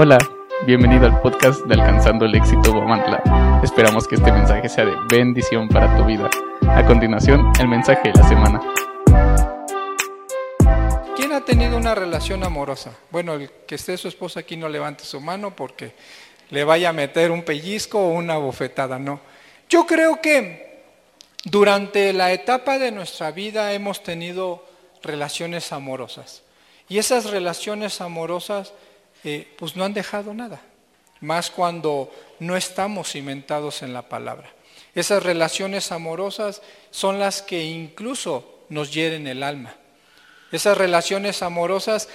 Hola, bienvenido al podcast de Alcanzando el Éxito Guamantla. Esperamos que este mensaje sea de bendición para tu vida. A continuación, el mensaje de la semana. ¿Quién ha tenido una relación amorosa? Bueno, el que esté su esposa aquí no levante su mano porque le vaya a meter un pellizco o una bofetada, no. Yo creo que durante la etapa de nuestra vida hemos tenido relaciones amorosas. Y esas relaciones amorosas eh, pues no han dejado nada, más cuando no estamos cimentados en la palabra. Esas relaciones amorosas son las que incluso nos hieren el alma. Esas relaciones amorosas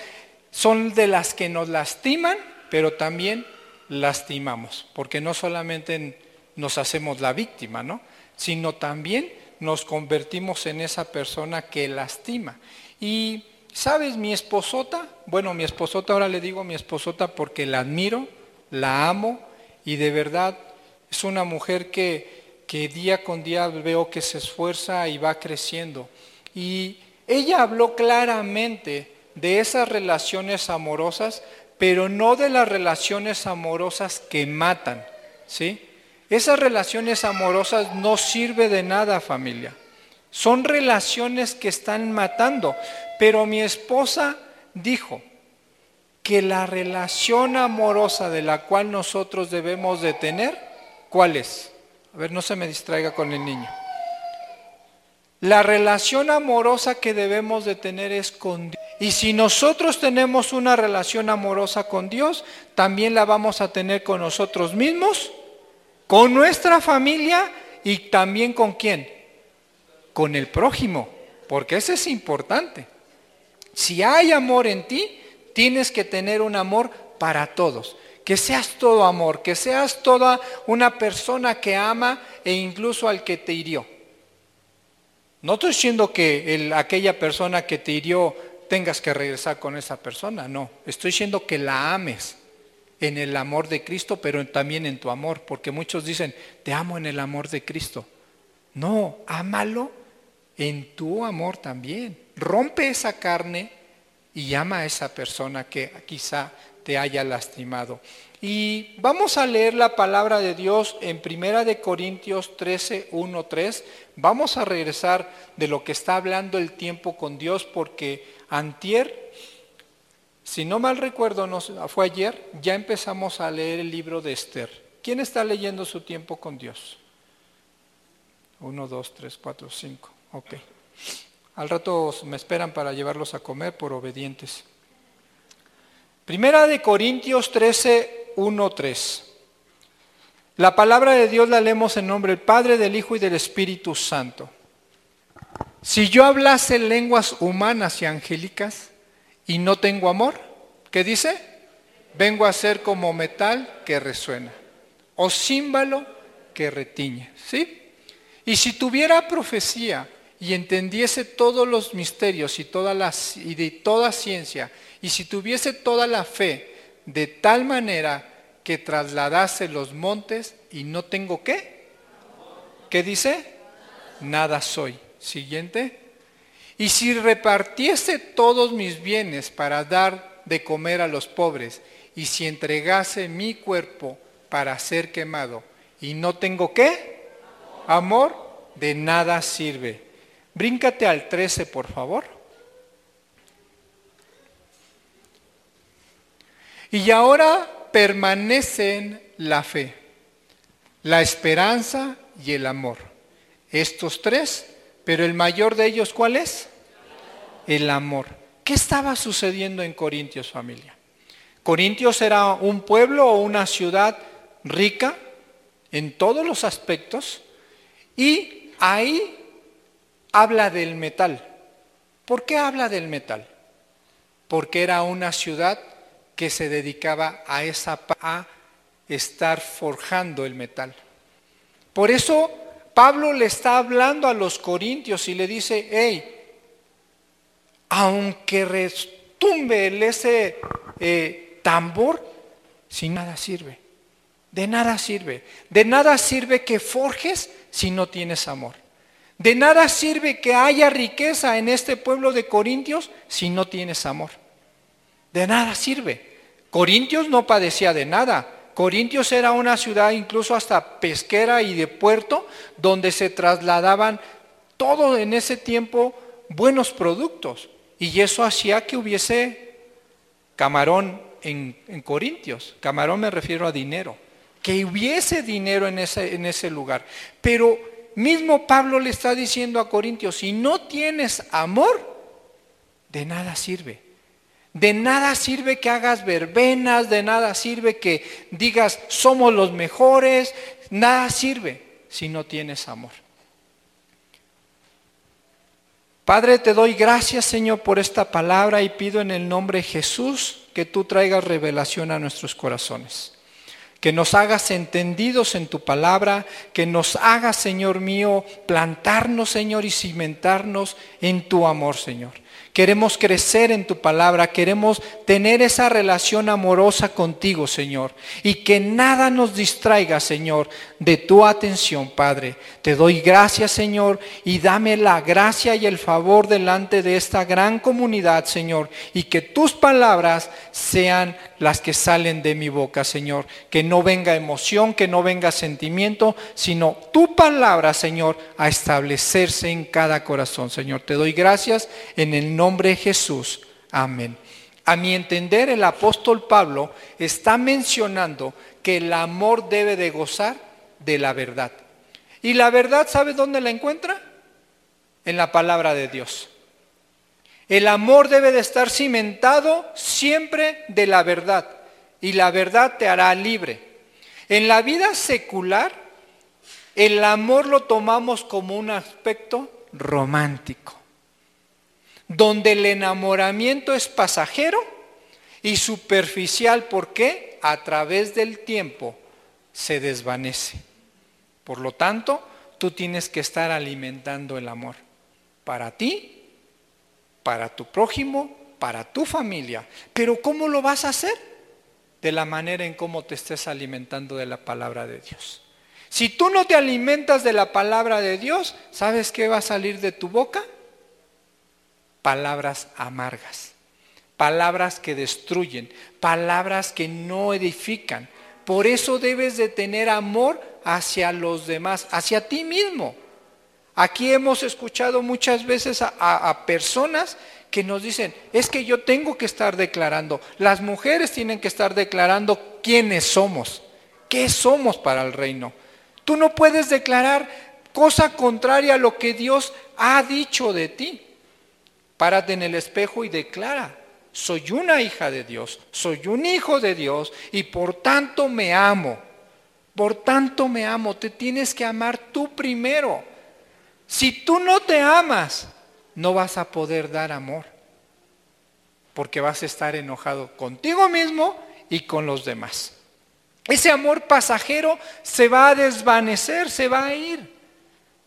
son de las que nos lastiman, pero también lastimamos, porque no solamente nos hacemos la víctima, ¿no? sino también nos convertimos en esa persona que lastima. Y ¿sabes mi esposota? Bueno, mi esposota, ahora le digo mi esposota porque la admiro, la amo y de verdad es una mujer que, que día con día veo que se esfuerza y va creciendo. Y ella habló claramente de esas relaciones amorosas, pero no de las relaciones amorosas que matan, ¿sí? Esas relaciones amorosas no sirve de nada, familia. Son relaciones que están matando. Pero mi esposa dijo que la relación amorosa de la cual nosotros debemos de tener, ¿cuál es? A ver, no se me distraiga con el niño. La relación amorosa que debemos de tener es con Dios. Y si nosotros tenemos una relación amorosa con Dios, también la vamos a tener con nosotros mismos, con nuestra familia y también con quién? Con el prójimo, porque eso es importante. Si hay amor en ti, tienes que tener un amor para todos. Que seas todo amor, que seas toda una persona que ama e incluso al que te hirió. No estoy diciendo que aquella persona que te hirió tengas que regresar con esa persona, no. Estoy diciendo que la ames en el amor de Cristo, pero también en tu amor, porque muchos dicen, te amo en el amor de Cristo. No, ámalo en tu amor también. Rompe esa carne y llama a esa persona que quizá te haya lastimado. Y vamos a leer la palabra de Dios en Primera de Corintios 13, 1, 3. Vamos a regresar de lo que está hablando el tiempo con Dios porque antier, si no mal recuerdo, no, fue ayer, ya empezamos a leer el libro de Esther. ¿Quién está leyendo su tiempo con Dios? Uno, dos, tres, cuatro, cinco. Ok. Al rato me esperan para llevarlos a comer por obedientes. Primera de Corintios 13, 1, 3. La palabra de Dios la leemos en nombre del Padre, del Hijo y del Espíritu Santo. Si yo hablase lenguas humanas y angélicas y no tengo amor, ¿qué dice? Vengo a ser como metal que resuena o címbalo que retiñe, ¿sí? Y si tuviera profecía y entendiese todos los misterios y, toda la, de toda ciencia, y si tuviese toda la fe de tal manera que trasladase los montes y no tengo qué, ¿qué dice? Nada soy. Siguiente. Y si repartiese todos mis bienes para dar de comer a los pobres, y si entregase mi cuerpo para ser quemado, y no tengo qué, amor, de nada sirve. Bríncate al 13, por favor. Y ahora permanecen la fe, la esperanza y el amor. Estos tres, pero el mayor de ellos, ¿cuál es? El amor. ¿Qué estaba sucediendo en Corintios, familia? Corintios era un pueblo o una ciudad rica en todos los aspectos y ahí habla del metal. ¿Por qué habla del metal? Porque era una ciudad que se dedicaba a esa estar forjando el metal. Por eso Pablo le está hablando a los corintios y le dice, hey, aunque restumbe ese eh, tambor, sin nada sirve. De nada sirve. De nada sirve que forjes si no tienes amor. De nada sirve que haya riqueza en este pueblo de Corintios si no tienes amor. De nada sirve. Corintios no padecía de nada. Corintios era una ciudad incluso hasta pesquera y de puerto, donde se trasladaban todo en ese tiempo buenos productos. Y eso hacía que hubiese camarón en, Corintios. Camarón me refiero a dinero. Que hubiese dinero en ese, en ese lugar. Pero mismo Pablo le está diciendo a Corintios, si no tienes amor, de nada sirve. De nada sirve que hagas verbenas, de nada sirve que digas somos los mejores, nada sirve si no tienes amor. Padre, te doy gracias Señor por esta palabra y pido en el nombre de Jesús que tú traigas revelación a nuestros corazones. Que nos hagas entendidos en tu palabra, que nos hagas, Señor mío, plantarnos, Señor, y cimentarnos en tu amor, Señor. Queremos crecer en tu palabra, queremos tener esa relación amorosa contigo, Señor. Y que nada nos distraiga, Señor, de tu atención, Padre. Te doy gracias, Señor, y dame la gracia y el favor delante de esta gran comunidad, Señor. Y que tus palabras sean las que salen de mi boca, Señor. Que no venga emoción, que no venga sentimiento, sino tu palabra, Señor, a establecerse en cada corazón, Señor. Te doy gracias en el nombre de Jesús. Amén. A mi entender, el apóstol Pablo está mencionando que el amor debe de gozar de la verdad. ¿Y la verdad sabe dónde la encuentra? En la palabra de Dios. El amor debe de estar cimentado siempre de la verdad y la verdad te hará libre. En la vida secular, el amor lo tomamos como un aspecto romántico donde el enamoramiento es pasajero y superficial. ¿Por qué? A través del tiempo se desvanece. Por lo tanto, tú tienes que estar alimentando el amor para ti, para tu prójimo, para tu familia. Pero ¿cómo lo vas a hacer? De la manera en cómo te estés alimentando de la palabra de Dios. Si tú no te alimentas de la palabra de Dios, ¿sabes qué va a salir de tu boca? palabras amargas, palabras que destruyen, palabras que no edifican. Por eso debes de tener amor hacia los demás, hacia ti mismo. Aquí hemos escuchado muchas veces a, personas que nos dicen, es que yo tengo que estar declarando, las mujeres tienen que estar declarando quiénes somos, qué somos para el reino. Tú no puedes declarar cosa contraria a lo que Dios ha dicho de ti. Párate en el espejo y declara, soy una hija de Dios, soy un hijo de Dios y por tanto me amo. Por tanto me amo, te tienes que amar tú primero. Si tú no te amas, no vas a poder dar amor, porque vas a estar enojado contigo mismo y con los demás. Ese amor pasajero se va a desvanecer, se va a ir.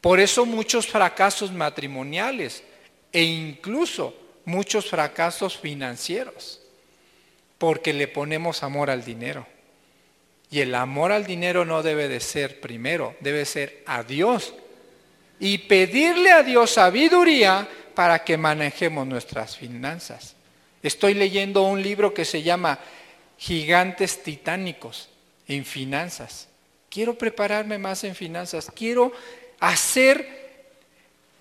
Por eso muchos fracasos matrimoniales, e incluso muchos fracasos financieros, porque le ponemos amor al dinero. Y el amor al dinero no debe de ser primero, debe ser a Dios. Y pedirle a Dios sabiduría para que manejemos nuestras finanzas. Estoy leyendo un libro que se llama Gigantes Titánicos en Finanzas. Quiero prepararme más en finanzas. Quiero hacer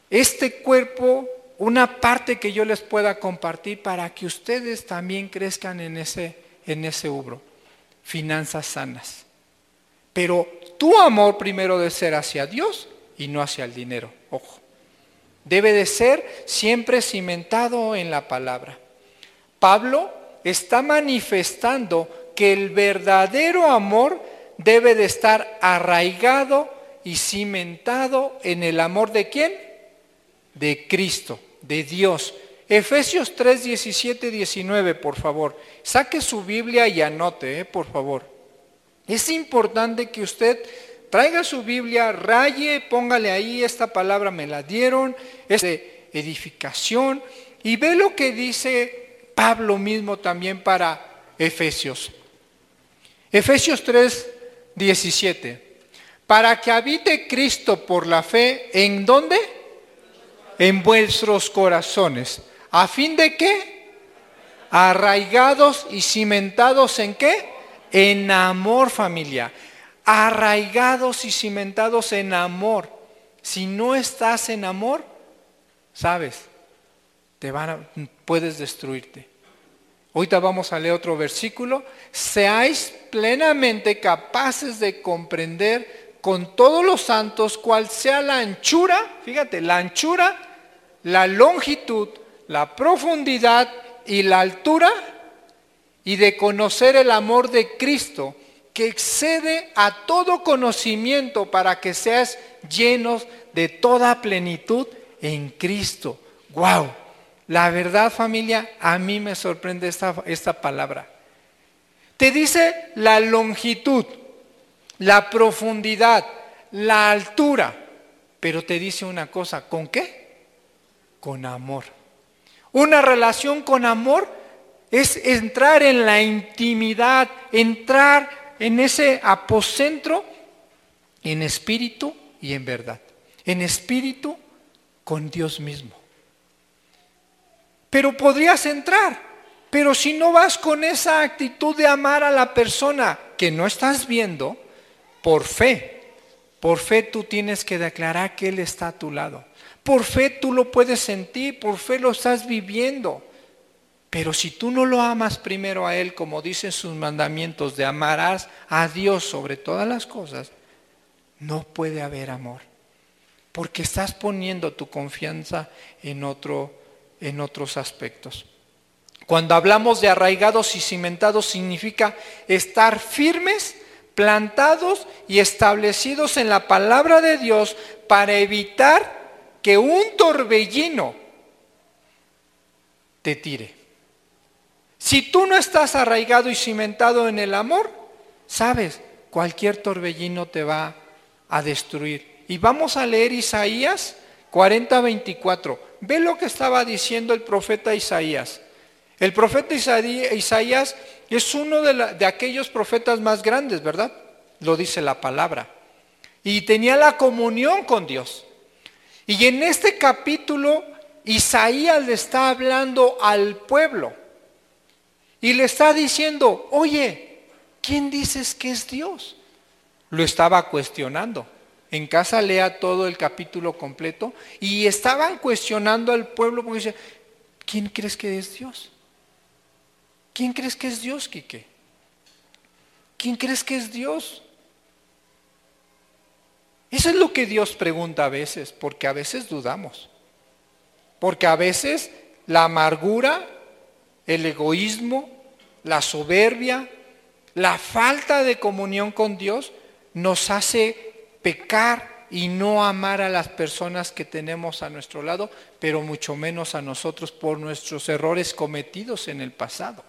este cuerpo una parte que yo les pueda compartir para que ustedes también crezcan en ese, en ese ubro. Finanzas sanas. Pero tu amor primero debe ser hacia Dios y no hacia el dinero. Ojo. Debe de ser siempre cimentado en la palabra. Pablo está manifestando que el verdadero amor debe de estar arraigado y cimentado en el amor de quién? De Cristo de Dios. Efesios 3, 17, 19, por favor. Saque su Biblia y anote, eh, por favor. Es importante que usted traiga su Biblia, raye, póngale ahí, esta palabra me la dieron, es de edificación, y ve lo que dice Pablo mismo también para Efesios. Efesios 3, 17. Para que habite Cristo por la fe, ¿en dónde? en vuestros corazones. ¿A fin de qué? arraigados y cimentados en qué? En amor familia. Arraigados y cimentados en amor. Si no estás en amor, sabes, te van a, puedes destruirte. Ahorita vamos a leer otro versículo. Seáis plenamente capaces de comprender con todos los santos cuál sea la anchura, fíjate, la anchura, la longitud, la profundidad y la altura, y de conocer el amor de Cristo, que excede a todo conocimiento para que seas llenos de toda plenitud en Cristo. ¡Wow! La verdad familia, a mí me sorprende esta, esta palabra. Te dice la longitud, la profundidad, la altura, pero te dice una cosa, ¿con qué? Con amor. Una relación con amor es entrar en la intimidad, entrar en ese apocentro en espíritu y en verdad. En espíritu con Dios mismo. Pero podrías entrar, pero si no vas con esa actitud de amar a la persona que no estás viendo, por fe, por fe tú tienes que declarar que Él está a tu lado. Por fe tú lo puedes sentir, por fe lo estás viviendo. Pero si tú no lo amas primero a Él, como dicen sus mandamientos, de amarás a Dios sobre todas las cosas, no puede haber amor. Porque estás poniendo tu confianza en otro en otros aspectos. Cuando hablamos de arraigados y cimentados significa estar firmes, plantados y establecidos en la palabra de Dios para evitar que un torbellino te tire. Si tú no estás arraigado y cimentado en el amor, sabes, cualquier torbellino te va a destruir. Y vamos a leer Isaías 40, 24. Ve lo que estaba diciendo el profeta Isaías. El profeta Isaías es uno de, aquellos profetas más grandes, ¿verdad? Lo dice la palabra. Y tenía la comunión con Dios. Y en este capítulo Isaías le está hablando al pueblo. Y le está diciendo, oye, ¿quién dices que es Dios? Lo estaba cuestionando. En casa lea todo el capítulo completo. Y estaban cuestionando al pueblo ¿quién crees que es Dios? ¿Quién crees que es Dios, Quique? ¿Quién crees que es Dios? Eso es lo que Dios pregunta a veces, porque a veces dudamos. Porque a veces la amargura, el egoísmo, la soberbia, la falta de comunión con Dios nos hace pecar y no amar a las personas que tenemos a nuestro lado, pero mucho menos a nosotros por nuestros errores cometidos en el pasado.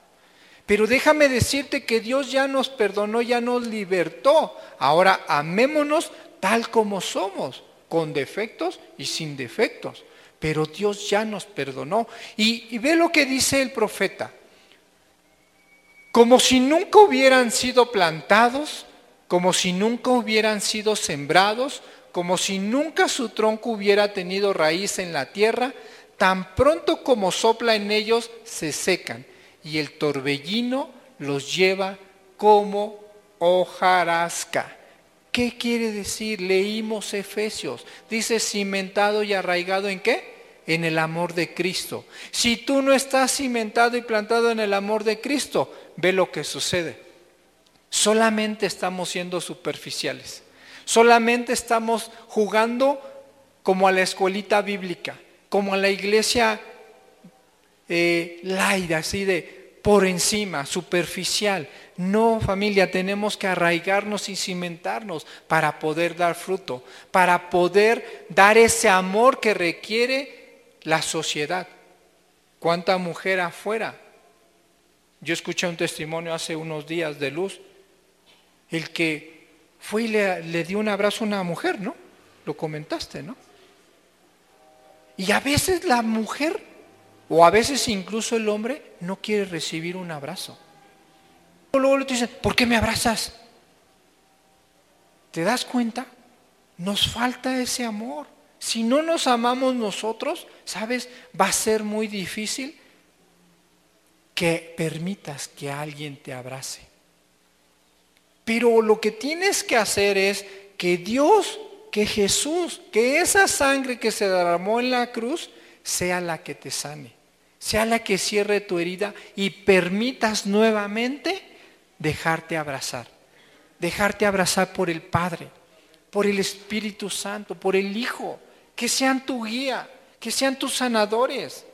Pero déjame decirte que Dios ya nos perdonó, ya nos libertó. Ahora amémonos tal como somos, con defectos y sin defectos. Pero Dios ya nos perdonó. Y, ve lo que dice el profeta. Como si nunca hubieran sido plantados, como si nunca hubieran sido sembrados, como si nunca su tronco hubiera tenido raíz en la tierra, tan pronto como sopla en ellos se secan y el torbellino los lleva como hojarasca. ¿Qué quiere decir? Leímos Efesios. Dice cimentado y arraigado en qué? En el amor de Cristo. Si tú no estás cimentado y plantado en el amor de Cristo, ve lo que sucede solamente estamos siendo superficiales. Solamente estamos jugando como a la escuelita bíblica, como a la iglesia eh, laida, así de por encima, superficial. No, familia, tenemos que arraigarnos y cimentarnos para poder dar fruto, para poder dar ese amor que requiere la sociedad. ¿Cuánta mujer afuera? Yo escuché un testimonio hace unos días de luz el que fue y le, dio un abrazo a una mujer, ¿no? Lo comentaste, ¿no? Y a veces la mujer, o a veces incluso el hombre, no quiere recibir un abrazo. Luego le dicen, ¿por qué me abrazas? ¿Te das cuenta? Nos falta ese amor. Si no nos amamos nosotros, ¿sabes? Va a ser muy difícil que permitas que alguien te abrace. Pero lo que tienes que hacer es que Dios, que Jesús, que esa sangre que se derramó en la cruz sea la que te sane, sea la que cierre tu herida y permitas nuevamente dejarte abrazar, dejarte abrazar por el Padre, por el Espíritu Santo, por el Hijo, que sean tu guía, que sean tus sanadores.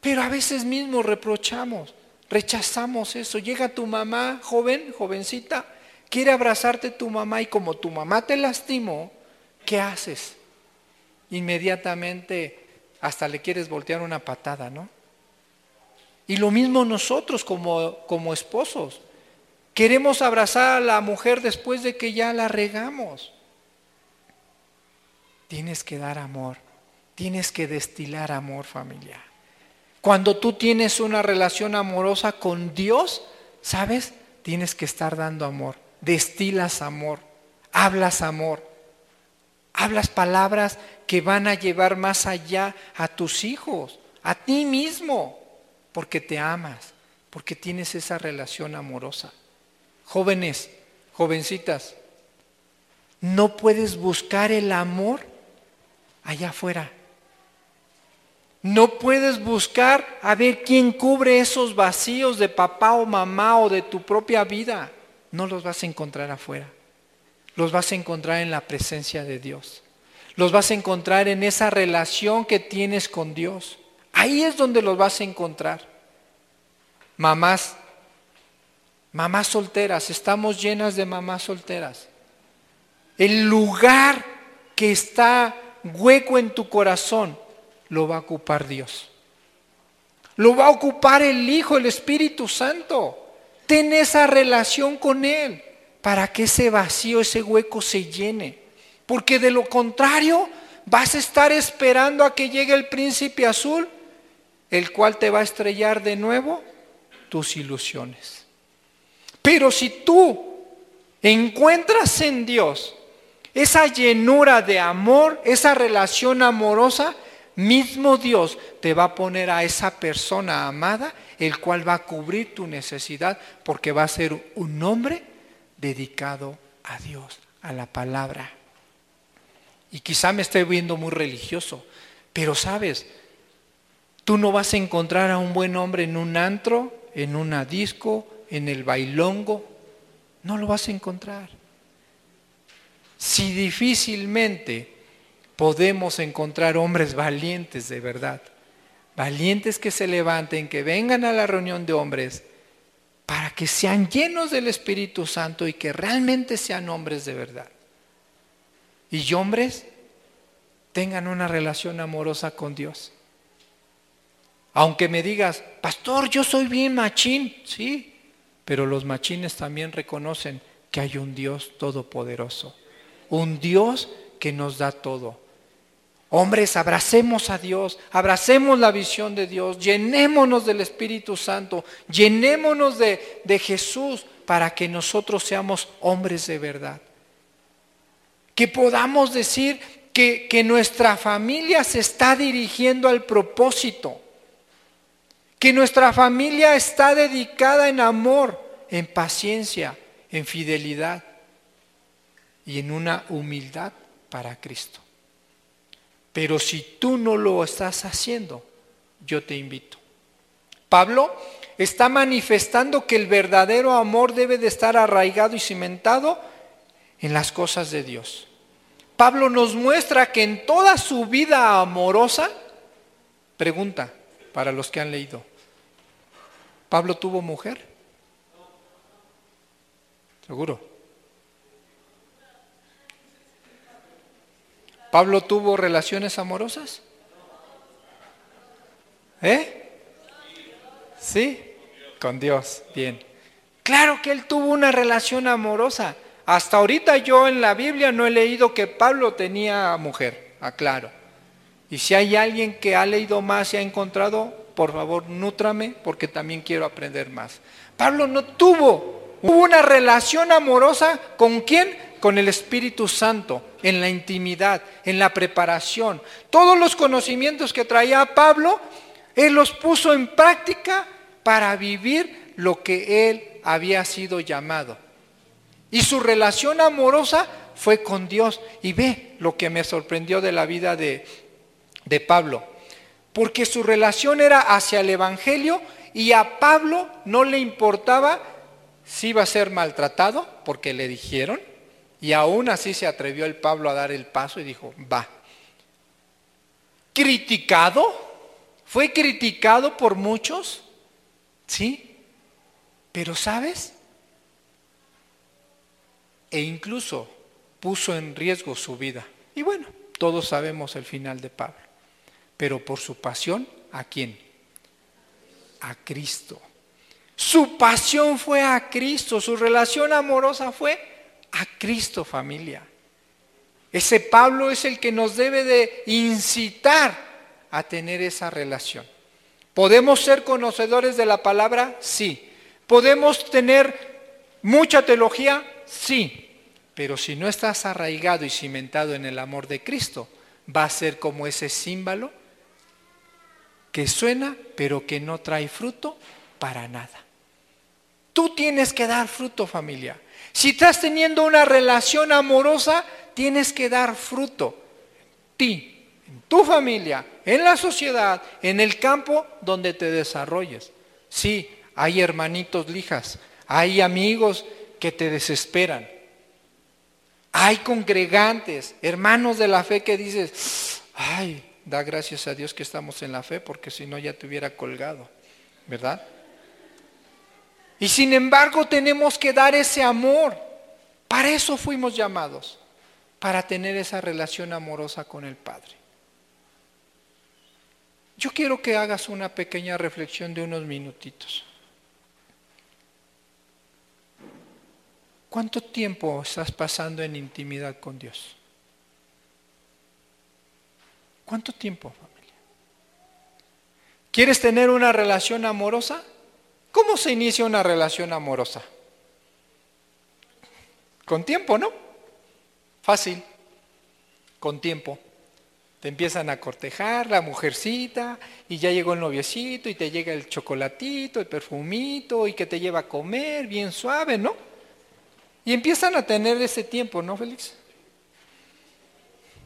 Pero a veces mismo reprochamos, rechazamos eso. Llega tu mamá, joven, jovencita, quiere abrazarte tu mamá y como tu mamá te lastimó, ¿qué haces? Inmediatamente hasta le quieres voltear una patada, ¿no? Y lo mismo nosotros como, como esposos. Queremos abrazar a la mujer después de que ya la regamos. Tienes que dar amor, tienes que destilar amor familiar. Cuando tú tienes una relación amorosa con Dios, ¿sabes? Tienes que estar dando amor. Destilas amor, hablas amor, hablas palabras que van a llevar más allá a tus hijos, a ti mismo, porque te amas, porque tienes esa relación amorosa. Jóvenes, jovencitas, no puedes buscar el amor allá afuera. No puedes buscar a ver quién cubre esos vacíos de papá o mamá o de tu propia vida. No los vas a encontrar afuera. Los vas a encontrar en la presencia de Dios. Los vas a encontrar en esa relación que tienes con Dios. Ahí es donde los vas a encontrar. Mamás, mamás solteras, estamos llenas de mamás solteras. El lugar que está hueco en tu corazón lo va a ocupar Dios. Lo va a ocupar el Hijo, el Espíritu Santo. Ten esa relación con Él para que ese vacío, ese hueco se llene. Porque de lo contrario, vas a estar esperando a que llegue el príncipe azul, el cual te va a estrellar de nuevo tus ilusiones. Pero si tú encuentras en Dios esa llenura de amor, esa relación amorosa, mismo Dios te va a poner a esa persona amada, el cual va a cubrir tu necesidad, porque va a ser un hombre dedicado a Dios, a la palabra. Y quizá me esté viendo muy religioso, pero sabes, tú no vas a encontrar a un buen hombre en un antro, en una disco, en el bailongo, no lo vas a encontrar. Si difícilmente podemos encontrar hombres valientes de verdad, valientes que se levanten, que vengan a la reunión de hombres, para que sean llenos del Espíritu Santo y que realmente sean hombres de verdad. Y hombres tengan una relación amorosa con Dios. Aunque me digas, pastor, yo soy bien machín, sí, pero los machines también reconocen que hay un Dios todopoderoso, un Dios que nos da todo, Hombres, abracemos a Dios, abracemos la visión de Dios, llenémonos del Espíritu Santo, llenémonos de, de Jesús para que nosotros seamos hombres de verdad. Que podamos decir que, que nuestra familia se está dirigiendo al propósito, que nuestra familia está dedicada en amor, en paciencia, en fidelidad y en una humildad para Cristo. Pero si tú no lo estás haciendo, yo te invito. Pablo está manifestando que el verdadero amor debe de estar arraigado y cimentado en las cosas de Dios. Pablo nos muestra que en toda su vida amorosa, pregunta para los que han leído, ¿Pablo tuvo mujer? Seguro. ¿Pablo tuvo relaciones amorosas? ¿Eh? ¿Sí? Con Dios, bien. Claro que él tuvo una relación amorosa. Hasta ahorita yo en la Biblia no he leído que Pablo tenía mujer, aclaro. Y si hay alguien que ha leído más y ha encontrado, por favor, nútrame porque también quiero aprender más. Pablo no tuvo, una relación amorosa con quién? Con el Espíritu Santo en la intimidad, en la preparación. Todos los conocimientos que traía Pablo Él los puso en práctica para vivir lo que Él había sido llamado. Y su relación amorosa fue con Dios. Y ve lo que me sorprendió de la vida de, de Pablo. Porque su relación era hacia el Evangelio y a Pablo no le importaba si iba a ser maltratado, porque le dijeron, y aún así se atrevió el Pablo a dar el paso y dijo, va. Criticado, fue criticado por muchos, ¿sí? Pero ¿sabes? E incluso puso en riesgo su vida. Y bueno, todos sabemos el final de Pablo. Pero por su pasión, ¿a quién? A Cristo. Su pasión fue a Cristo, su relación amorosa fue a Cristo familia. Ese Pablo es el que nos debe de incitar a tener esa relación. ¿Podemos ser conocedores de la palabra? Sí. ¿Podemos tener mucha teología? Sí. Pero si no estás arraigado y cimentado en el amor de Cristo, va a ser como ese símbolo que suena, pero que no trae fruto para nada. Tú tienes que dar fruto, familia. Si estás teniendo una relación amorosa, tienes que dar fruto. Ti, en tu familia, en la sociedad, en el campo donde te desarrolles. Sí, hay hermanitos lijas, hay amigos que te desesperan. Hay congregantes, hermanos de la fe que dices, ay, da gracias a Dios que estamos en la fe, porque si no ya te hubiera colgado, ¿verdad? Y sin embargo tenemos que dar ese amor. Para eso fuimos llamados, para tener esa relación amorosa con el Padre. Yo quiero que hagas una pequeña reflexión de unos minutitos. ¿Cuánto tiempo estás pasando en intimidad con Dios? ¿Cuánto tiempo, familia? ¿Quieres tener una relación amorosa? ¿Cómo se inicia una relación amorosa? Con tiempo, ¿no? Fácil, con tiempo. Te empiezan a cortejar la mujercita y ya llegó el noviecito y te llega el chocolatito, el perfumito y que te lleva a comer bien suave, ¿no? Y empiezan a tener ese tiempo, ¿no, Félix?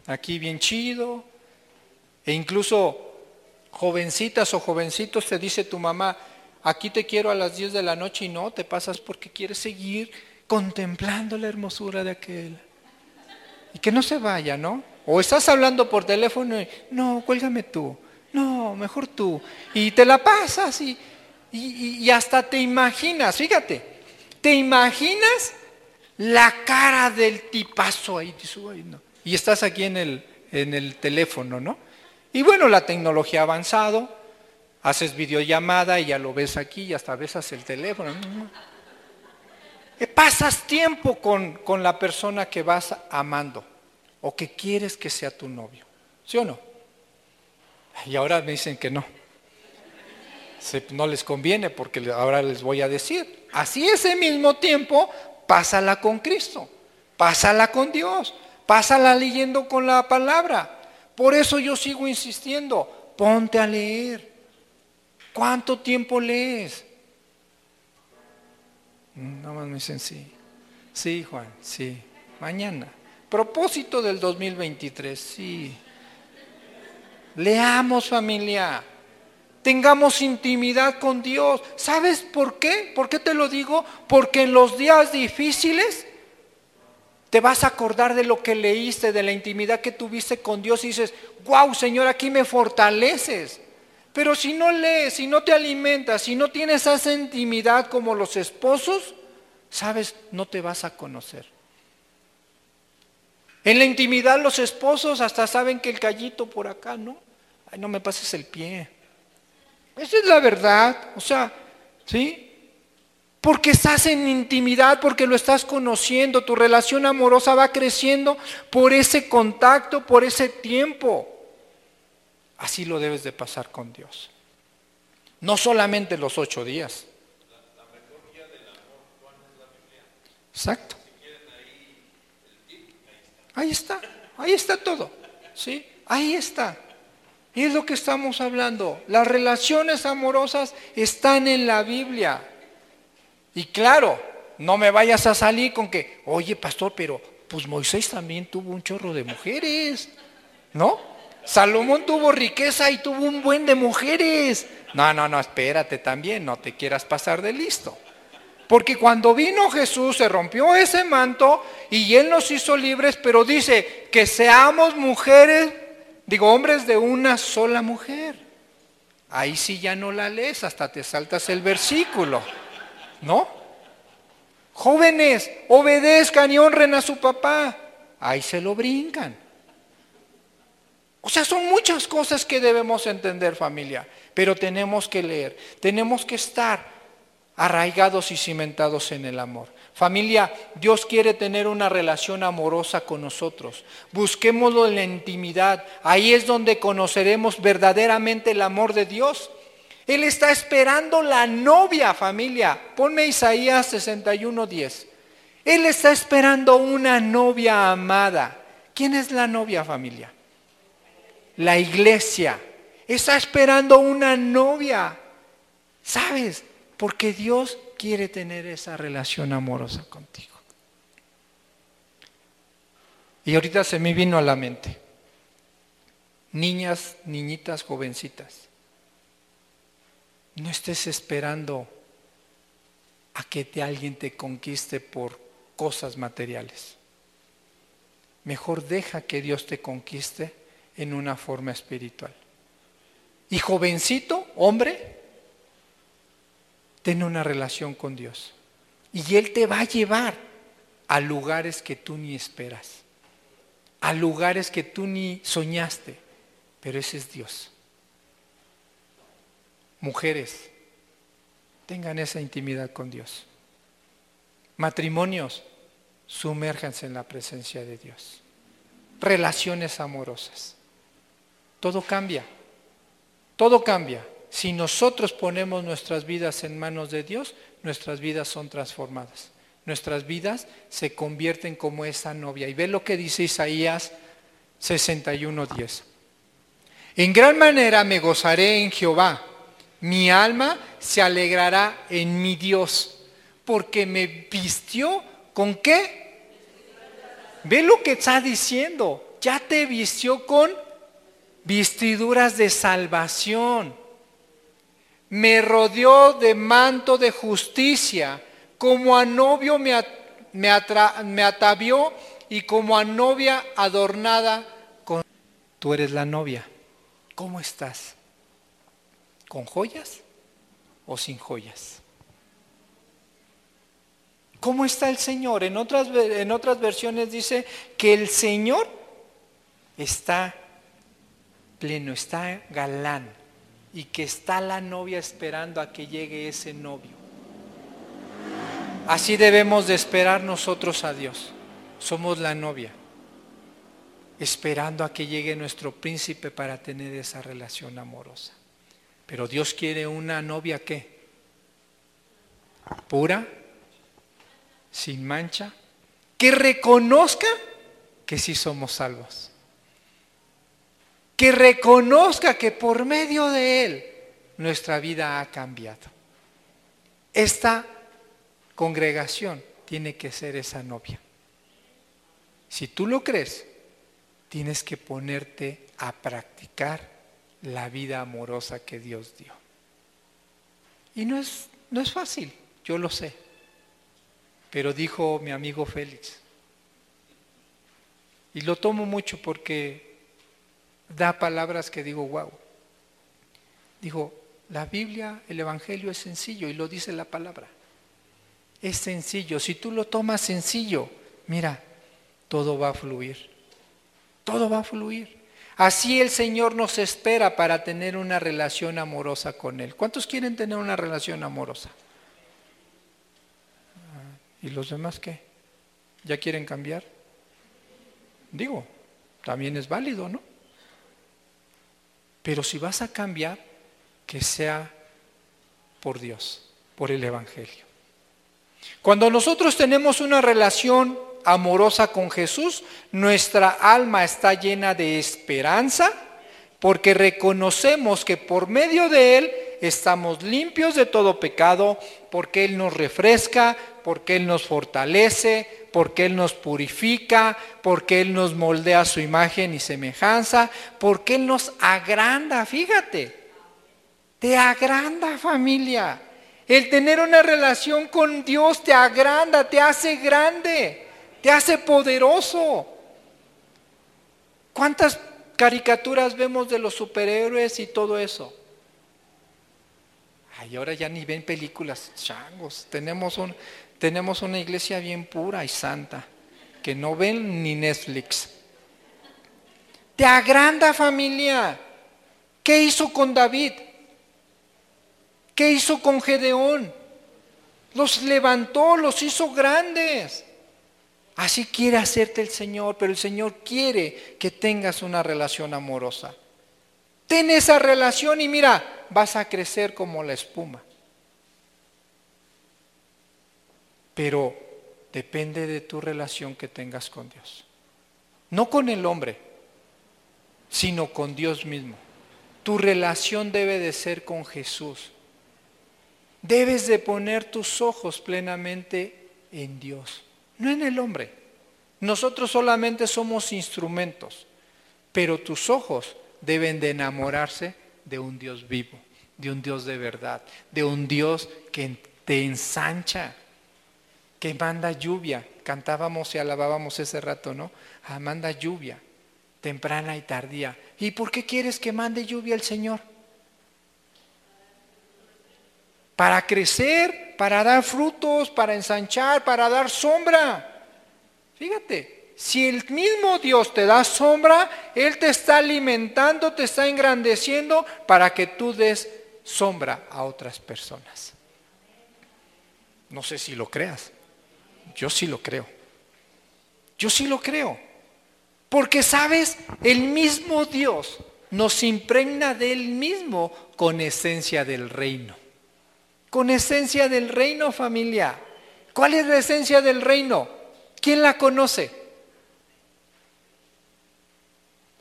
Aquí bien chido. E incluso jovencitas o jovencitos te dice tu mamá, aquí te quiero a las 10 de la noche y no, te pasas porque quieres seguir contemplando la hermosura de aquel. Y que no se vaya, ¿no? O estás hablando por teléfono y, no, cuélgame tú, no, mejor tú. Y te la pasas y, y, hasta te imaginas, fíjate, te imaginas la cara del tipazo ahí, y estás aquí en el, en el teléfono, ¿no? Y bueno, la tecnología ha avanzado, haces videollamada y ya lo ves aquí y hasta besas el teléfono. Pasas tiempo con, con la persona que vas amando o que quieres que sea tu novio. ¿Sí o no? Y ahora me dicen que no. No les conviene porque ahora les voy a decir. Así ese mismo tiempo, pásala con Cristo, pásala con Dios, pásala leyendo con la palabra. Por eso yo sigo insistiendo, ponte a leer, ¿Cuánto tiempo lees? No más me dicen sí. Sí, Juan, sí. Mañana. Propósito del 2023, sí. Leamos familia. Tengamos intimidad con Dios. ¿Sabes por qué? ¿Por qué te lo digo? Porque en los días difíciles te vas a acordar de lo que leíste, de la intimidad que tuviste con Dios y dices, wow, Señor, aquí me fortaleces. Pero si no lees, si no te alimentas, si no tienes esa intimidad como los esposos, sabes, no te vas a conocer. En la intimidad los esposos hasta saben que el callito por acá, ¿no? Ay, no me pases el pie. Esa es la verdad. O sea, ¿sí? Porque estás en intimidad, porque lo estás conociendo, tu relación amorosa va creciendo por ese contacto, por ese tiempo. Así lo debes de pasar con Dios. No solamente los ocho días. Exacto. Ahí está, ahí está todo. ¿Sí? Ahí está. Y es lo que estamos hablando. Las relaciones amorosas están en la Biblia. Y claro, no me vayas a salir con que, oye pastor, pero pues Moisés también tuvo un chorro de mujeres, ¿no? Salomón tuvo riqueza y tuvo un buen de mujeres. No, no, no, espérate también, no te quieras pasar de listo. Porque cuando vino Jesús se rompió ese manto y Él nos hizo libres, pero dice que seamos mujeres, digo hombres de una sola mujer. Ahí sí ya no la lees, hasta te saltas el versículo, ¿no? Jóvenes, obedezcan y honren a su papá. Ahí se lo brincan. O sea, son muchas cosas que debemos entender familia, pero tenemos que leer, tenemos que estar arraigados y cimentados en el amor. Familia, Dios quiere tener una relación amorosa con nosotros. Busquémoslo en la intimidad. Ahí es donde conoceremos verdaderamente el amor de Dios. Él está esperando la novia, familia. Ponme Isaías 61:10. Él está esperando una novia amada. ¿Quién es la novia, familia? La iglesia. Está esperando una novia. ¿Sabes? Porque Dios quiere tener esa relación amorosa contigo. Y ahorita se me vino a la mente. Niñas, niñitas, jovencitas. No estés esperando a que te, alguien te conquiste por cosas materiales. Mejor deja que Dios te conquiste en una forma espiritual. Y jovencito, hombre, ten una relación con Dios. Y Él te va a llevar a lugares que tú ni esperas, a lugares que tú ni soñaste, pero ese es Dios. Mujeres, tengan esa intimidad con Dios. Matrimonios, sumérjanse en la presencia de Dios. Relaciones amorosas. Todo cambia, todo cambia. Si nosotros ponemos nuestras vidas en manos de Dios, nuestras vidas son transformadas. Nuestras vidas se convierten como esa novia. Y ve lo que dice Isaías 61:10. En gran manera me gozaré en Jehová. Mi alma se alegrará en mi Dios, porque me vistió con qué? Ve lo que está diciendo. Ya te vistió con vestiduras de salvación me rodeó de manto de justicia, como a novio me, me, me atavió y como a novia adornada con... Tú eres la novia. ¿Cómo estás? ¿Con joyas o sin joyas? ¿Cómo está el Señor? En otras, en otras versiones dice que el Señor está está galán y que está la novia esperando a que llegue ese novio. Así debemos de esperar nosotros a Dios. Somos la novia, esperando a que llegue nuestro príncipe para tener esa relación amorosa. Pero Dios quiere una novia que pura, sin mancha, que reconozca que sí somos salvos que reconozca que por medio de Él nuestra vida ha cambiado. Esta congregación tiene que ser esa novia. Si tú lo crees, tienes que ponerte a practicar la vida amorosa que Dios dio. Y no es, no es fácil, yo lo sé. Pero dijo mi amigo Félix, y lo tomo mucho porque da palabras que digo, wow. Dijo, la Biblia, el Evangelio es sencillo y lo dice la palabra. Es sencillo. Si tú lo tomas sencillo, mira, todo va a fluir. Todo va a fluir. Así el Señor nos espera para tener una relación amorosa con Él. ¿Cuántos quieren tener una relación amorosa? ¿Y los demás qué? ¿Ya quieren cambiar? Digo, también es válido, ¿no? Pero si vas a cambiar, que sea por Dios, por el Evangelio. Cuando nosotros tenemos una relación amorosa con Jesús, nuestra alma está llena de esperanza, porque reconocemos que por medio de Él estamos limpios de todo pecado, porque Él nos refresca, porque Él nos fortalece, porque Él nos purifica, porque Él nos moldea su imagen y semejanza, porque Él nos agranda, fíjate, te agranda familia. El tener una relación con Dios te agranda, te hace grande, te hace poderoso. ¿Cuántas caricaturas vemos de los superhéroes y todo eso? Ay, ahora ya ni ven películas, changos. Tenemos, un, tenemos una iglesia bien pura y santa, que no ven ni Netflix. Te agranda familia. ¿Qué hizo con David? ¿Qué hizo con Gedeón? Los levantó, los hizo grandes. Así quiere hacerte el Señor, pero el Señor quiere que tengas una relación amorosa. Ten esa relación y mira, vas a crecer como la espuma. Pero depende de tu relación que tengas con Dios. No con el hombre, sino con Dios mismo. Tu relación debe de ser con Jesús. Debes de poner tus ojos plenamente en Dios, no en el hombre. Nosotros solamente somos instrumentos, pero tus ojos deben de enamorarse de un Dios vivo, de un Dios de verdad, de un Dios que te ensancha, que manda lluvia. Cantábamos y alabábamos ese rato, ¿no? Ah, manda lluvia, temprana y tardía. ¿Y por qué quieres que mande lluvia el Señor? para crecer, para dar frutos, para ensanchar, para dar sombra. Fíjate, si el mismo Dios te da sombra, Él te está alimentando, te está engrandeciendo para que tú des sombra a otras personas. No sé si lo creas, yo sí lo creo. Yo sí lo creo. Porque sabes, el mismo Dios nos impregna de Él mismo con esencia del reino con esencia del reino familia. ¿Cuál es la esencia del reino? ¿Quién la conoce?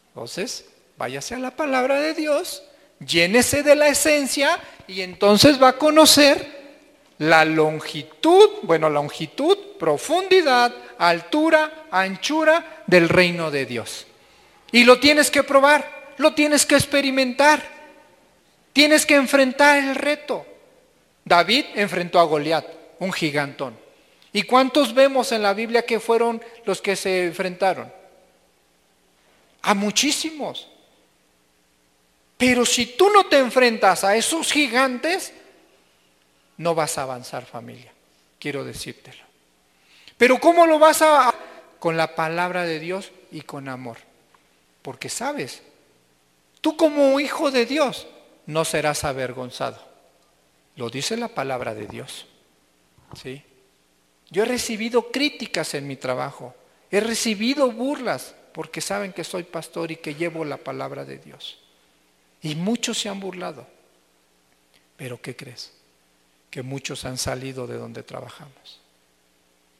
Entonces, váyase a la palabra de Dios, llénese de la esencia y entonces va a conocer la longitud, bueno, longitud, profundidad, altura, anchura del reino de Dios. Y lo tienes que probar, lo tienes que experimentar, tienes que enfrentar el reto. David enfrentó a Goliat, un gigantón. ¿Y cuántos vemos en la Biblia que fueron los que se enfrentaron? A muchísimos. Pero si tú no te enfrentas a esos gigantes, no vas a avanzar familia. Quiero decírtelo. Pero ¿cómo lo vas a...? Con la palabra de Dios y con amor. Porque sabes, tú como hijo de Dios no serás avergonzado. Lo dice la palabra de Dios. ¿Sí? Yo he recibido críticas en mi trabajo, he recibido burlas porque saben que soy pastor y que llevo la palabra de Dios. Y muchos se han burlado. Pero ¿qué crees? Que muchos han salido de donde trabajamos.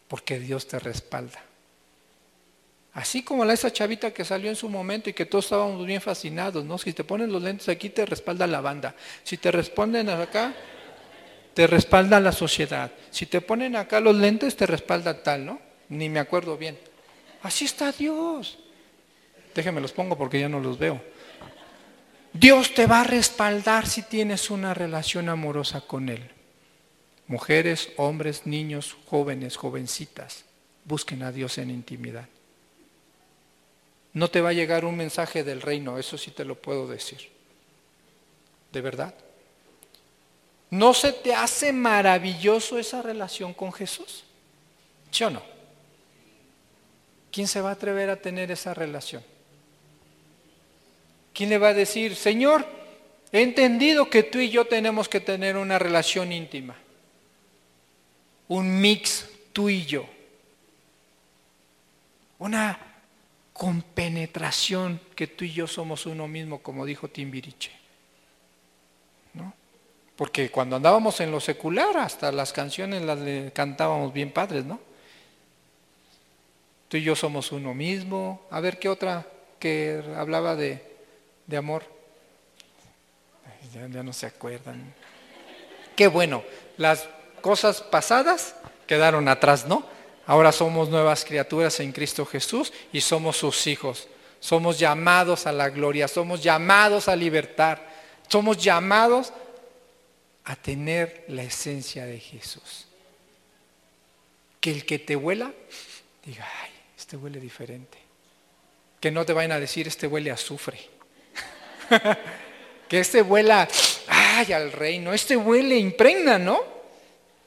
Porque Dios te respalda. Así como la esa chavita que salió en su momento y que todos estábamos bien fascinados, ¿no? Si te ponen los lentes aquí te respalda la banda. Si te responden acá, te respalda la sociedad. Si te ponen acá los lentes, te respalda tal, ¿no? Ni me acuerdo bien. Así está Dios. Déjenme los pongo porque ya no los veo. Dios te va a respaldar si tienes una relación amorosa con Él. Mujeres, hombres, niños, jóvenes, jovencitas, busquen a Dios en intimidad. No te va a llegar un mensaje del reino, eso sí te lo puedo decir. ¿De verdad? ¿No se te hace maravilloso esa relación con Jesús? ¿Sí o no? ¿Quién se va a atrever a tener esa relación? ¿Quién le va a decir, Señor, he entendido que tú y yo tenemos que tener una relación íntima? Un mix tú y yo. Una compenetración que tú y yo somos uno mismo, como dijo Timbiriche. Porque cuando andábamos en lo secular, hasta las canciones las cantábamos bien padres, ¿no? Tú y yo somos uno mismo. A ver qué otra que hablaba de, de amor. ya, ya no se acuerdan. Qué bueno, las cosas pasadas quedaron atrás, ¿no? Ahora somos nuevas criaturas en Cristo Jesús y somos sus hijos. Somos llamados a la gloria, somos llamados a libertad, somos llamados a tener la esencia de Jesús. Que el que te huela diga, ay, este huele diferente. Que no te vayan a decir, este huele a azufre. que este huela, ay, al reino. Este huele, impregna, ¿no?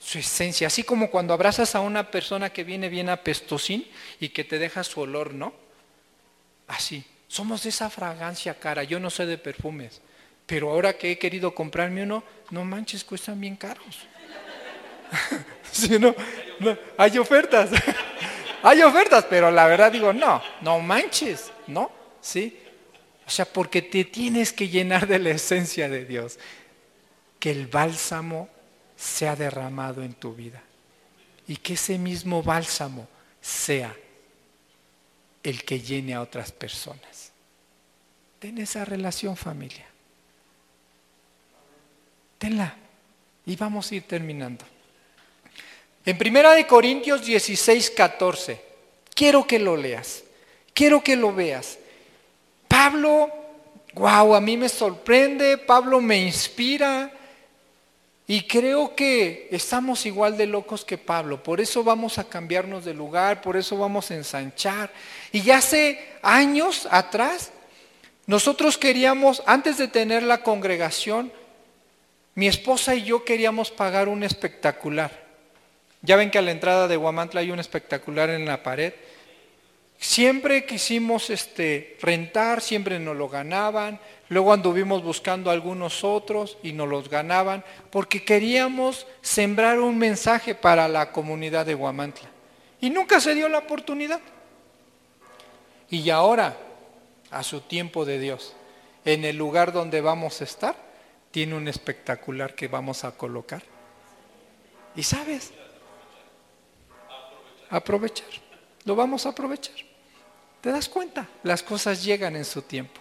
Su esencia. Así como cuando abrazas a una persona que viene bien apestosín y que te deja su olor, ¿no? Así. Somos de esa fragancia cara. Yo no sé de perfumes. Pero ahora que he querido comprarme uno, no manches, cuestan bien caros. no, no, hay ofertas. hay ofertas, pero la verdad digo, no, no manches, ¿no? ¿Sí? O sea, porque te tienes que llenar de la esencia de Dios. Que el bálsamo sea derramado en tu vida. Y que ese mismo bálsamo sea el que llene a otras personas. Ten esa relación familia. Tenla. Y vamos a ir terminando. En Primera de Corintios 16, 14. Quiero que lo leas. Quiero que lo veas. Pablo, wow, a mí me sorprende, Pablo me inspira y creo que estamos igual de locos que Pablo. Por eso vamos a cambiarnos de lugar, por eso vamos a ensanchar. Y ya hace años atrás, nosotros queríamos, antes de tener la congregación, mi esposa y yo queríamos pagar un espectacular. Ya ven que a la entrada de Guamantla hay un espectacular en la pared. Siempre quisimos este, rentar, siempre nos lo ganaban. Luego anduvimos buscando algunos otros y nos los ganaban porque queríamos sembrar un mensaje para la comunidad de Guamantla. Y nunca se dio la oportunidad. Y ahora, a su tiempo de Dios, en el lugar donde vamos a estar, tiene un espectacular que vamos a colocar. Y sabes, aprovechar, lo vamos a aprovechar. ¿Te das cuenta? Las cosas llegan en su tiempo.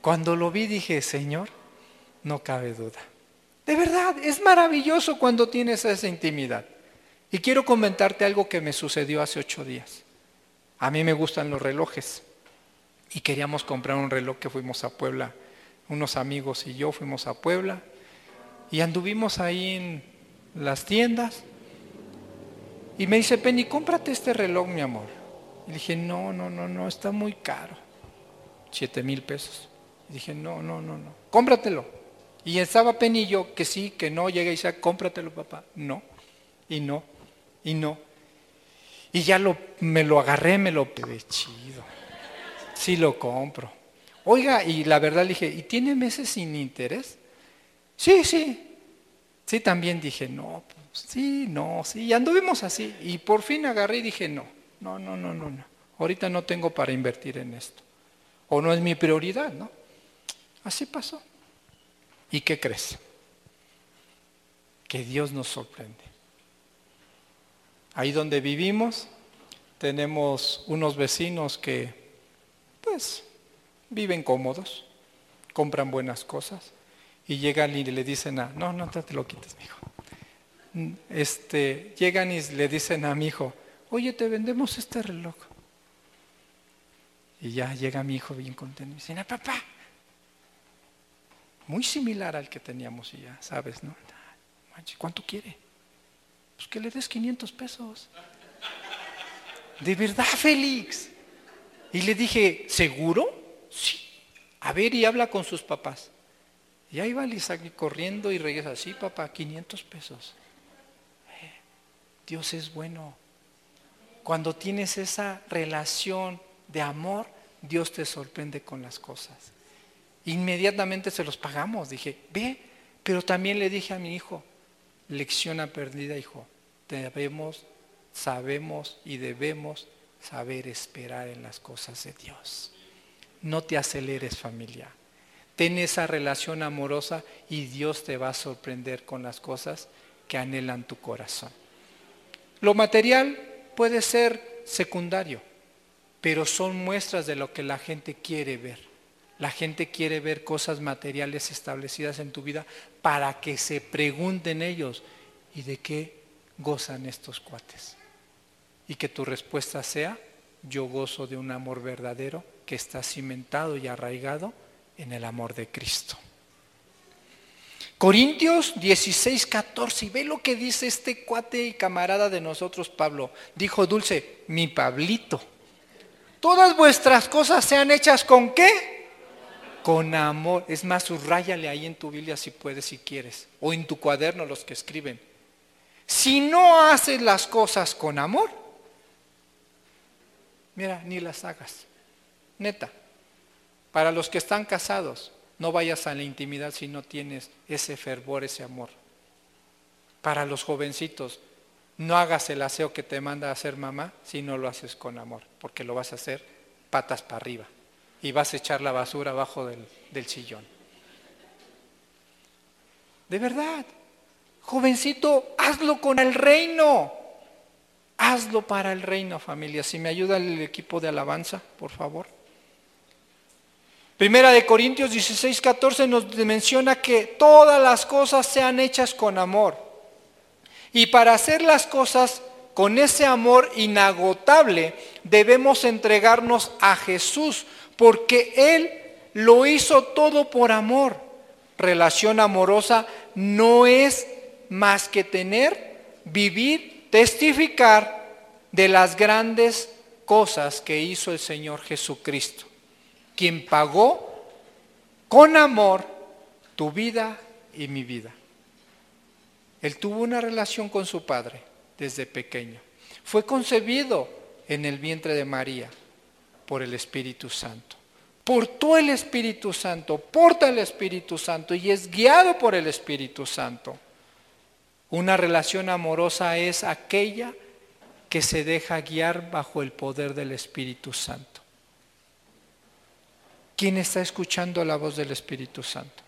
Cuando lo vi dije, Señor, no cabe duda. De verdad, es maravilloso cuando tienes esa intimidad. Y quiero comentarte algo que me sucedió hace ocho días. A mí me gustan los relojes y queríamos comprar un reloj que fuimos a Puebla unos amigos y yo fuimos a Puebla y anduvimos ahí en las tiendas y me dice, Penny, cómprate este reloj, mi amor. Y dije, no, no, no, no, está muy caro. Siete mil pesos. Y dije, no, no, no, no, cómpratelo. Y estaba yo, que sí, que no, llega y dice, cómpratelo, papá. No, y no, y no. Y ya lo, me lo agarré, me lo pedí chido. Sí lo compro. Oiga, y la verdad le dije, ¿y tiene meses sin interés? Sí, sí. Sí, también dije, no, pues, sí, no, sí. Y anduvimos así. Y por fin agarré y dije, no, no, no, no, no, no. Ahorita no tengo para invertir en esto. O no es mi prioridad, ¿no? Así pasó. ¿Y qué crees? Que Dios nos sorprende. Ahí donde vivimos tenemos unos vecinos que, pues, viven cómodos, compran buenas cosas y llegan y le dicen a, no, no te lo quites, mi hijo. Este, llegan y le dicen a mi hijo, oye, te vendemos este reloj. Y ya llega mi hijo bien contento y dice, papá, muy similar al que teníamos y ya, sabes, ¿no? ¿Cuánto quiere? Pues que le des 500 pesos. De verdad, Félix. Y le dije, ¿seguro? Sí. A ver y habla con sus papás. Y ahí va Isaac corriendo y regresa. Sí, papá, 500 pesos. Eh, Dios es bueno. Cuando tienes esa relación de amor, Dios te sorprende con las cosas. Inmediatamente se los pagamos. Dije, ve, pero también le dije a mi hijo, lección aprendida, hijo, debemos, sabemos y debemos saber esperar en las cosas de Dios no te aceleres familia. Ten esa relación amorosa y Dios te va a sorprender con las cosas que anhelan tu corazón. Lo material puede ser secundario, pero son muestras de lo que la gente quiere ver. La gente quiere ver cosas materiales establecidas en tu vida para que se pregunten ellos, ¿y de qué gozan estos cuates? Y que tu respuesta sea, yo gozo de un amor verdadero que está cimentado y arraigado en el amor de Cristo. Corintios 16, 14, y ve lo que dice este cuate y camarada de nosotros, Pablo. Dijo Dulce, mi Pablito, todas vuestras cosas sean hechas con qué? Con amor. Es más, subrayale ahí en tu Biblia si puedes, si quieres, o en tu cuaderno los que escriben. Si no haces las cosas con amor, mira, ni las hagas. Neta. Para los que están casados, no vayas a la intimidad si no tienes ese fervor, ese amor. Para los jovencitos, no hagas el aseo que te manda a hacer mamá si no lo haces con amor, porque lo vas a hacer patas para arriba y vas a echar la basura abajo del, del sillón. De verdad, jovencito, hazlo con el reino. Hazlo para el reino, familia. Si me ayuda el equipo de alabanza, por favor. Primera de Corintios 16, 14 nos menciona que todas las cosas sean hechas con amor. Y para hacer las cosas con ese amor inagotable, debemos entregarnos a Jesús, porque Él lo hizo todo por amor. Relación amorosa no es más que tener, vivir, testificar de las grandes cosas que hizo el Señor Jesucristo quien pagó con amor tu vida y mi vida. Él tuvo una relación con su padre desde pequeño. Fue concebido en el vientre de María por el Espíritu Santo. Portó el Espíritu Santo, porta el Espíritu Santo y es guiado por el Espíritu Santo. Una relación amorosa es aquella que se deja guiar bajo el poder del Espíritu Santo. ¿Quién está escuchando la voz del Espíritu Santo?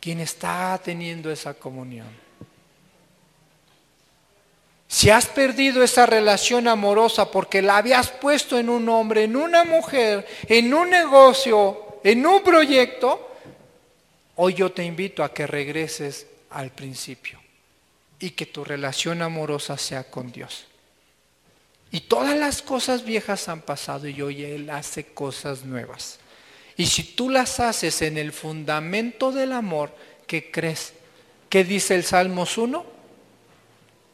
¿Quién está teniendo esa comunión? Si has perdido esa relación amorosa porque la habías puesto en un hombre, en una mujer, en un negocio, en un proyecto, hoy yo te invito a que regreses al principio y que tu relación amorosa sea con Dios. Y todas las cosas viejas han pasado y hoy Él hace cosas nuevas. Y si tú las haces en el fundamento del amor, ¿qué crees? ¿Qué dice el Salmos 1?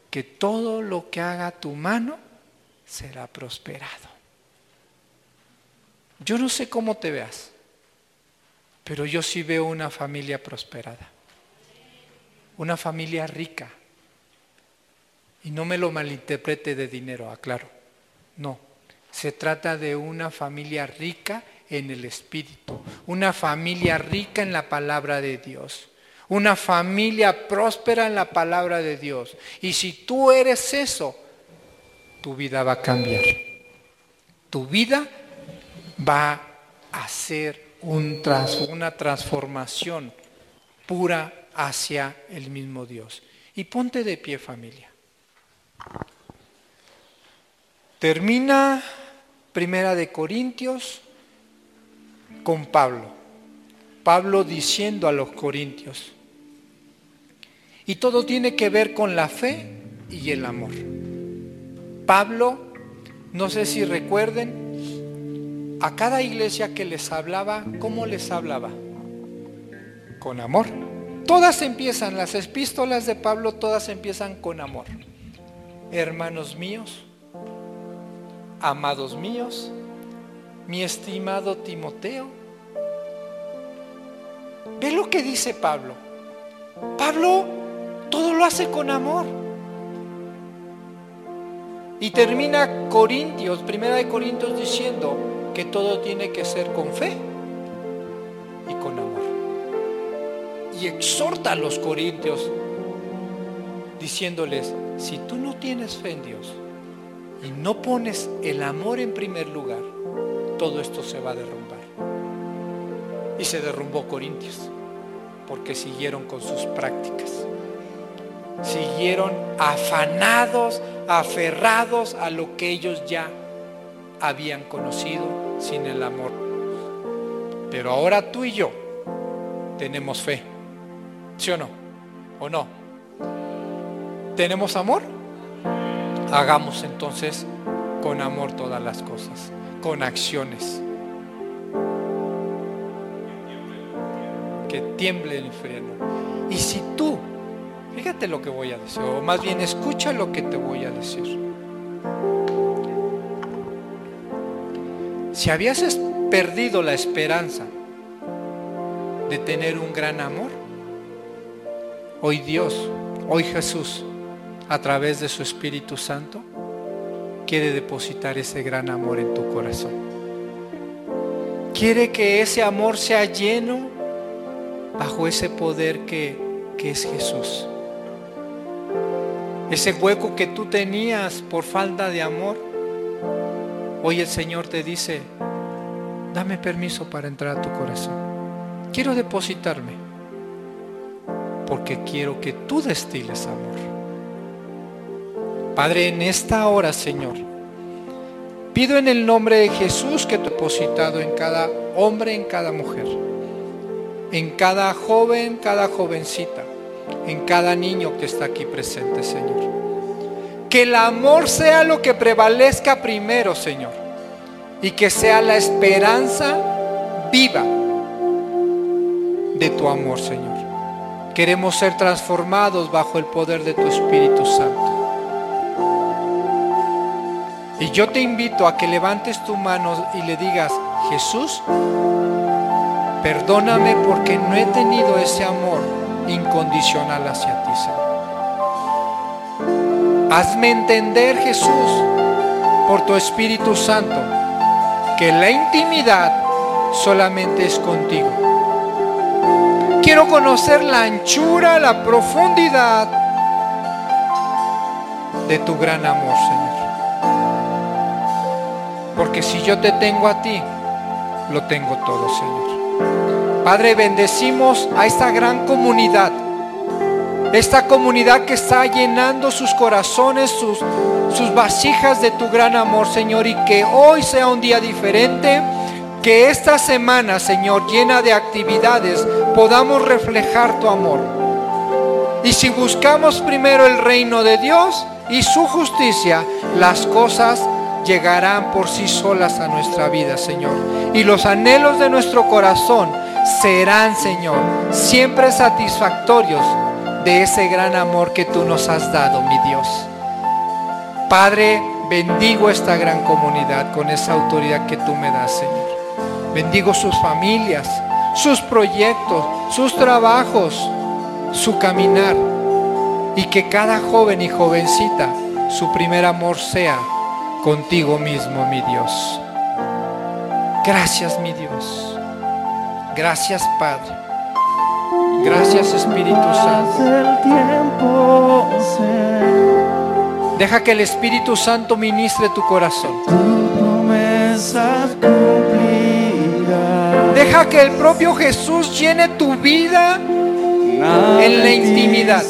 Que todo lo que haga tu mano será prosperado. Yo no sé cómo te veas, pero yo sí veo una familia prosperada, una familia rica, y no me lo malinterprete de dinero, aclaro. No, se trata de una familia rica en el Espíritu, una familia rica en la palabra de Dios, una familia próspera en la palabra de Dios. Y si tú eres eso, tu vida va a cambiar. Tu vida va a ser una transformación pura hacia el mismo Dios. Y ponte de pie familia. Termina Primera de Corintios con Pablo. Pablo diciendo a los corintios. Y todo tiene que ver con la fe y el amor. Pablo, no sé si recuerden, a cada iglesia que les hablaba, ¿cómo les hablaba? Con amor. Todas empiezan, las epístolas de Pablo, todas empiezan con amor hermanos míos, amados míos, mi estimado Timoteo. Ve lo que dice Pablo. Pablo todo lo hace con amor. Y termina Corintios, primera de Corintios diciendo que todo tiene que ser con fe y con amor. Y exhorta a los corintios diciéndoles, si tú no tienes fe en Dios y no pones el amor en primer lugar, todo esto se va a derrumbar. Y se derrumbó Corintios, porque siguieron con sus prácticas. Siguieron afanados, aferrados a lo que ellos ya habían conocido sin el amor. Pero ahora tú y yo tenemos fe. ¿Sí o no? ¿O no? ¿Tenemos amor? Hagamos entonces con amor todas las cosas, con acciones. Que tiemble el infierno. Y si tú, fíjate lo que voy a decir, o más bien escucha lo que te voy a decir. Si habías perdido la esperanza de tener un gran amor, hoy Dios, hoy Jesús, a través de su Espíritu Santo, quiere depositar ese gran amor en tu corazón. Quiere que ese amor sea lleno bajo ese poder que, que es Jesús. Ese hueco que tú tenías por falta de amor, hoy el Señor te dice, dame permiso para entrar a tu corazón. Quiero depositarme porque quiero que tú destiles amor. Padre, en esta hora, Señor, pido en el nombre de Jesús que te depositado en cada hombre, en cada mujer, en cada joven, cada jovencita, en cada niño que está aquí presente, Señor. Que el amor sea lo que prevalezca primero, Señor, y que sea la esperanza viva de tu amor, Señor. Queremos ser transformados bajo el poder de tu Espíritu Santo. Y yo te invito a que levantes tu mano y le digas, Jesús, perdóname porque no he tenido ese amor incondicional hacia ti, Señor. Hazme entender, Jesús, por tu Espíritu Santo, que la intimidad solamente es contigo. Quiero conocer la anchura, la profundidad de tu gran amor, Señor. Porque si yo te tengo a ti, lo tengo todo, Señor. Padre, bendecimos a esta gran comunidad. Esta comunidad que está llenando sus corazones, sus, sus vasijas de tu gran amor, Señor. Y que hoy sea un día diferente. Que esta semana, Señor, llena de actividades, podamos reflejar tu amor. Y si buscamos primero el reino de Dios y su justicia, las cosas llegarán por sí solas a nuestra vida, Señor. Y los anhelos de nuestro corazón serán, Señor, siempre satisfactorios de ese gran amor que tú nos has dado, mi Dios. Padre, bendigo esta gran comunidad con esa autoridad que tú me das, Señor. Bendigo sus familias, sus proyectos, sus trabajos, su caminar. Y que cada joven y jovencita, su primer amor sea contigo mismo, mi Dios. Gracias, mi Dios. Gracias, Padre. Gracias, Espíritu Santo. Deja que el Espíritu Santo ministre tu corazón. Deja que el propio Jesús llene tu vida en la intimidad.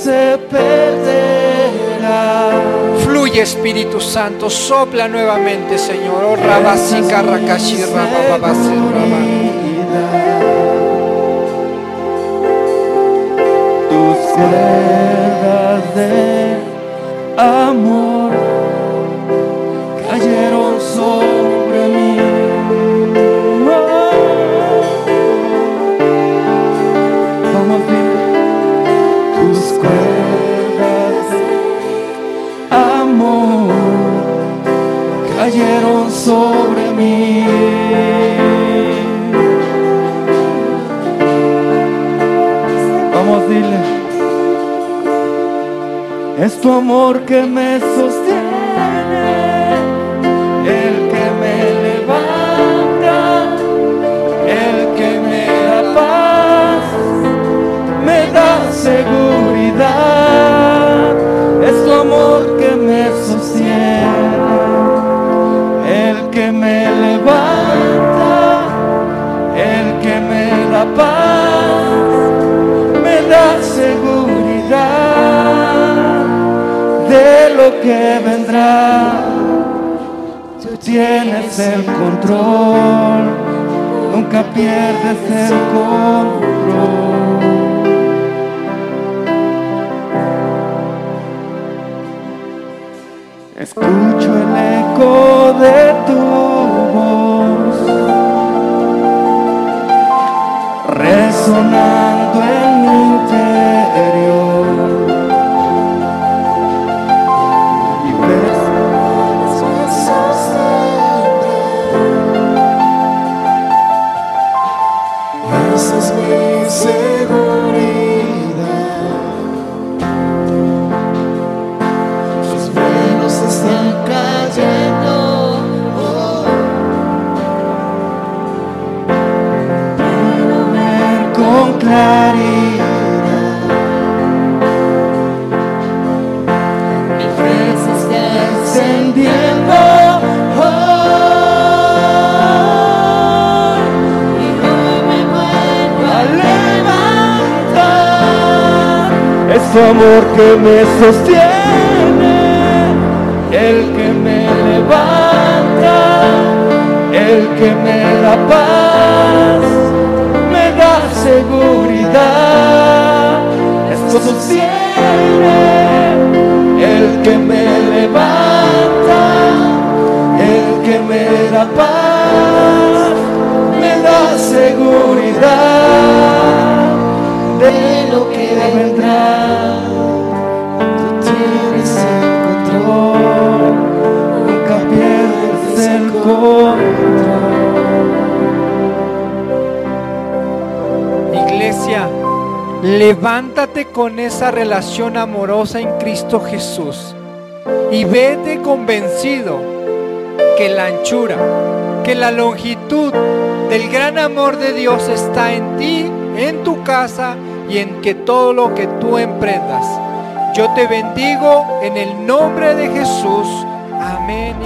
Fluye Espíritu Santo, sopla nuevamente, Señor. Oh, rabasica, rakashi, rabababasi, Tus de amor cayeron sobre mí. Vamos, dile. Es tu amor que me sostiene, el que me levanta, el que me da paz, me da seguridad. Es tu amor me levanta, el que me da paz, me da seguridad de lo que vendrá. Tú tienes el control, nunca pierdes el control. Escucho el eco de tu voz con claridad. mi se está Encendiendo hoy. y hoy me vuelvo a a levantar. Es tu amor que me sostiene, el que me levanta, el que me da paz, sostiene, el que me levanta, el que me da paz, me da seguridad de lo que vendrá. Tú tienes el control, nunca pierdes el control. Levántate con esa relación amorosa en Cristo Jesús y vete convencido que la anchura, que la longitud del gran amor de Dios está en ti, en tu casa y en que todo lo que tú emprendas. Yo te bendigo en el nombre de Jesús. Amén.